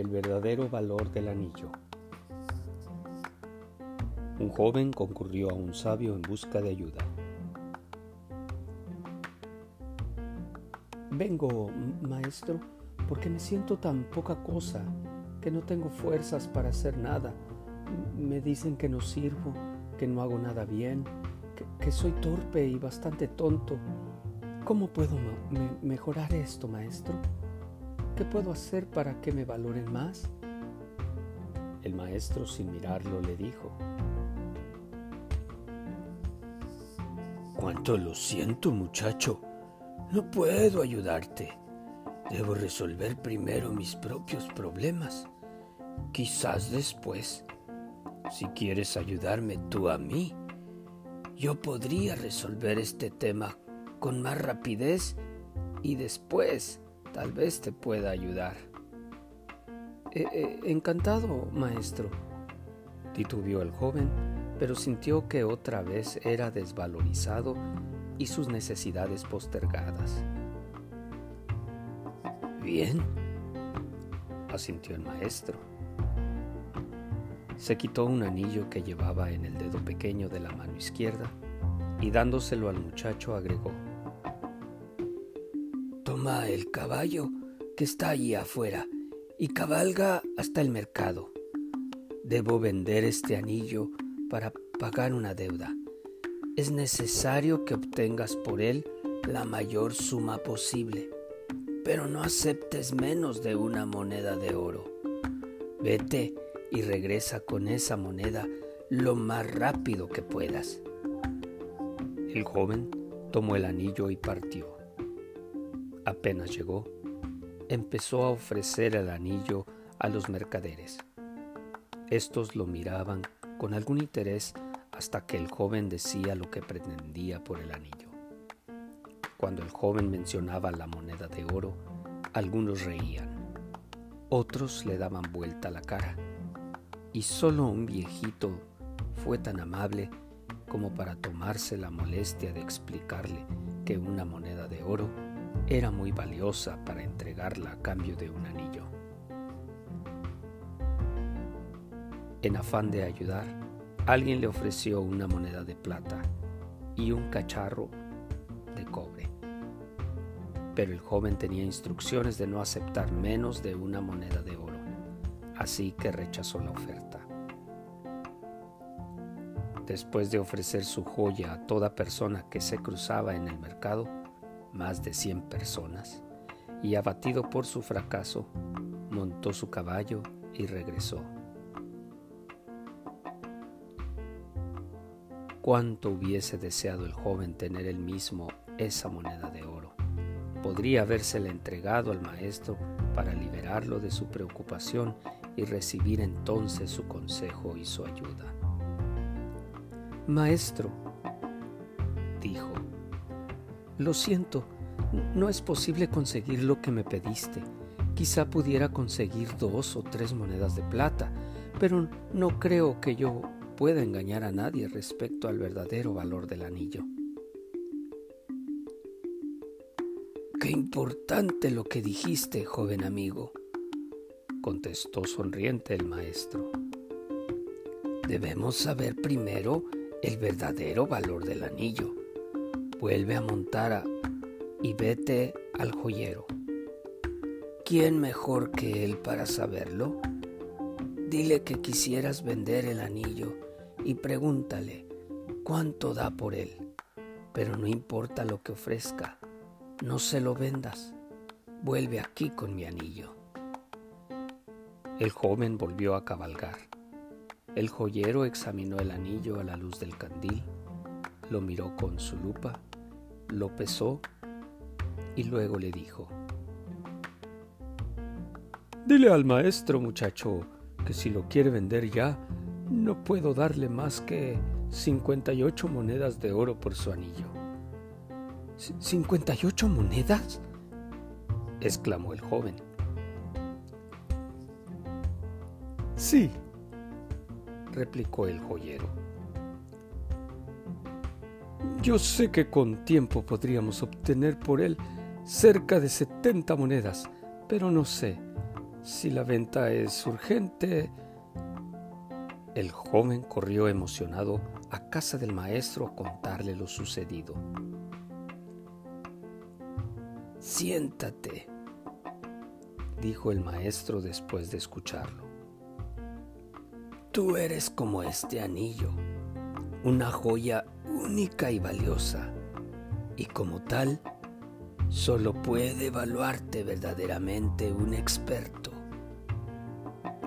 El verdadero valor del anillo. Un joven concurrió a un sabio en busca de ayuda. Vengo, maestro, porque me siento tan poca cosa que no tengo fuerzas para hacer nada. Me dicen que no sirvo, que no hago nada bien, que, soy torpe y bastante tonto. ¿Cómo puedo mejorar esto, maestro? ¿Qué puedo hacer para que me valoren más? El maestro, sin mirarlo, le dijo, Cuánto lo siento, muchacho. No puedo ayudarte. Debo resolver primero mis propios problemas. Quizás después, si quieres ayudarme tú a mí, yo podría resolver este tema con más rapidez y después tal vez te pueda ayudar. Eh, eh, encantado, maestro, titubeó el joven, pero sintió que otra vez era desvalorizado y sus necesidades postergadas. Bien, asintió el maestro. Se quitó un anillo que llevaba en el dedo pequeño de la mano izquierda y dándoselo al muchacho agregó, Toma el caballo que está allí afuera y cabalga hasta el mercado. Debo vender este anillo para pagar una deuda. Es necesario que obtengas por él la mayor suma posible pero no aceptes menos de una moneda de oro. Vete y regresa con esa moneda lo más rápido que puedas. El joven tomó el anillo y partió. Apenas llegó, empezó a ofrecer el anillo a los mercaderes. Estos lo miraban con algún interés hasta que el joven decía lo que pretendía por el anillo. Cuando el joven mencionaba la moneda de oro, algunos reían, otros le daban vuelta la cara, y solo un viejito fue tan amable como para tomarse la molestia de explicarle que una moneda de oro era muy valiosa para entregarla a cambio de un anillo. En afán de ayudar, alguien le ofreció una moneda de plata y un cacharro de cobre pero el joven tenía instrucciones de no aceptar menos de una moneda de oro, así que rechazó la oferta. Después de ofrecer su joya a toda persona que se cruzaba en el mercado, más de 100 personas, y abatido por su fracaso, montó su caballo y regresó. Cuánto hubiese deseado el joven tener él mismo esa moneda de oro podría habérsela entregado al maestro para liberarlo de su preocupación y recibir entonces su consejo y su ayuda. Maestro, dijo, lo siento, no es posible conseguir lo que me pediste. Quizá pudiera conseguir dos o tres monedas de plata, pero no creo que yo pueda engañar a nadie respecto al verdadero valor del anillo. Qué importante lo que dijiste, joven amigo, contestó sonriente el maestro. Debemos saber primero el verdadero valor del anillo. Vuelve a montar y vete al joyero. ¿Quién mejor que él para saberlo? Dile que quisieras vender el anillo y pregúntale cuánto da por él, pero no importa lo que ofrezca no se lo vendas. Vuelve aquí con mi anillo. El joven volvió a cabalgar. El joyero examinó el anillo a la luz del candil, lo miró con su lupa, lo pesó y luego le dijo, Dile al maestro, muchacho, que si lo quiere vender ya, no puedo darle más que 58 monedas de oro por su anillo. ¿58 monedas? exclamó el joven. Sí, replicó el joyero. Yo sé que con tiempo podríamos obtener por él cerca de 70 monedas, pero no sé, Si la venta es urgente... El joven corrió emocionado a casa del maestro a contarle lo sucedido. Siéntate, dijo el maestro después de escucharlo. Tú eres como este anillo, una joya única y valiosa, y como tal, solo puede evaluarte verdaderamente un experto.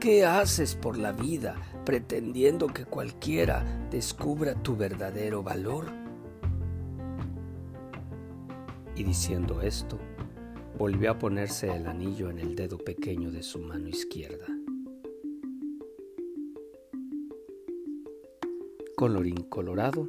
¿Qué haces por la vida pretendiendo que cualquiera descubra tu verdadero valor? Y diciendo esto, volvió a ponerse el anillo en el dedo pequeño de su mano izquierda. Colorín colorado,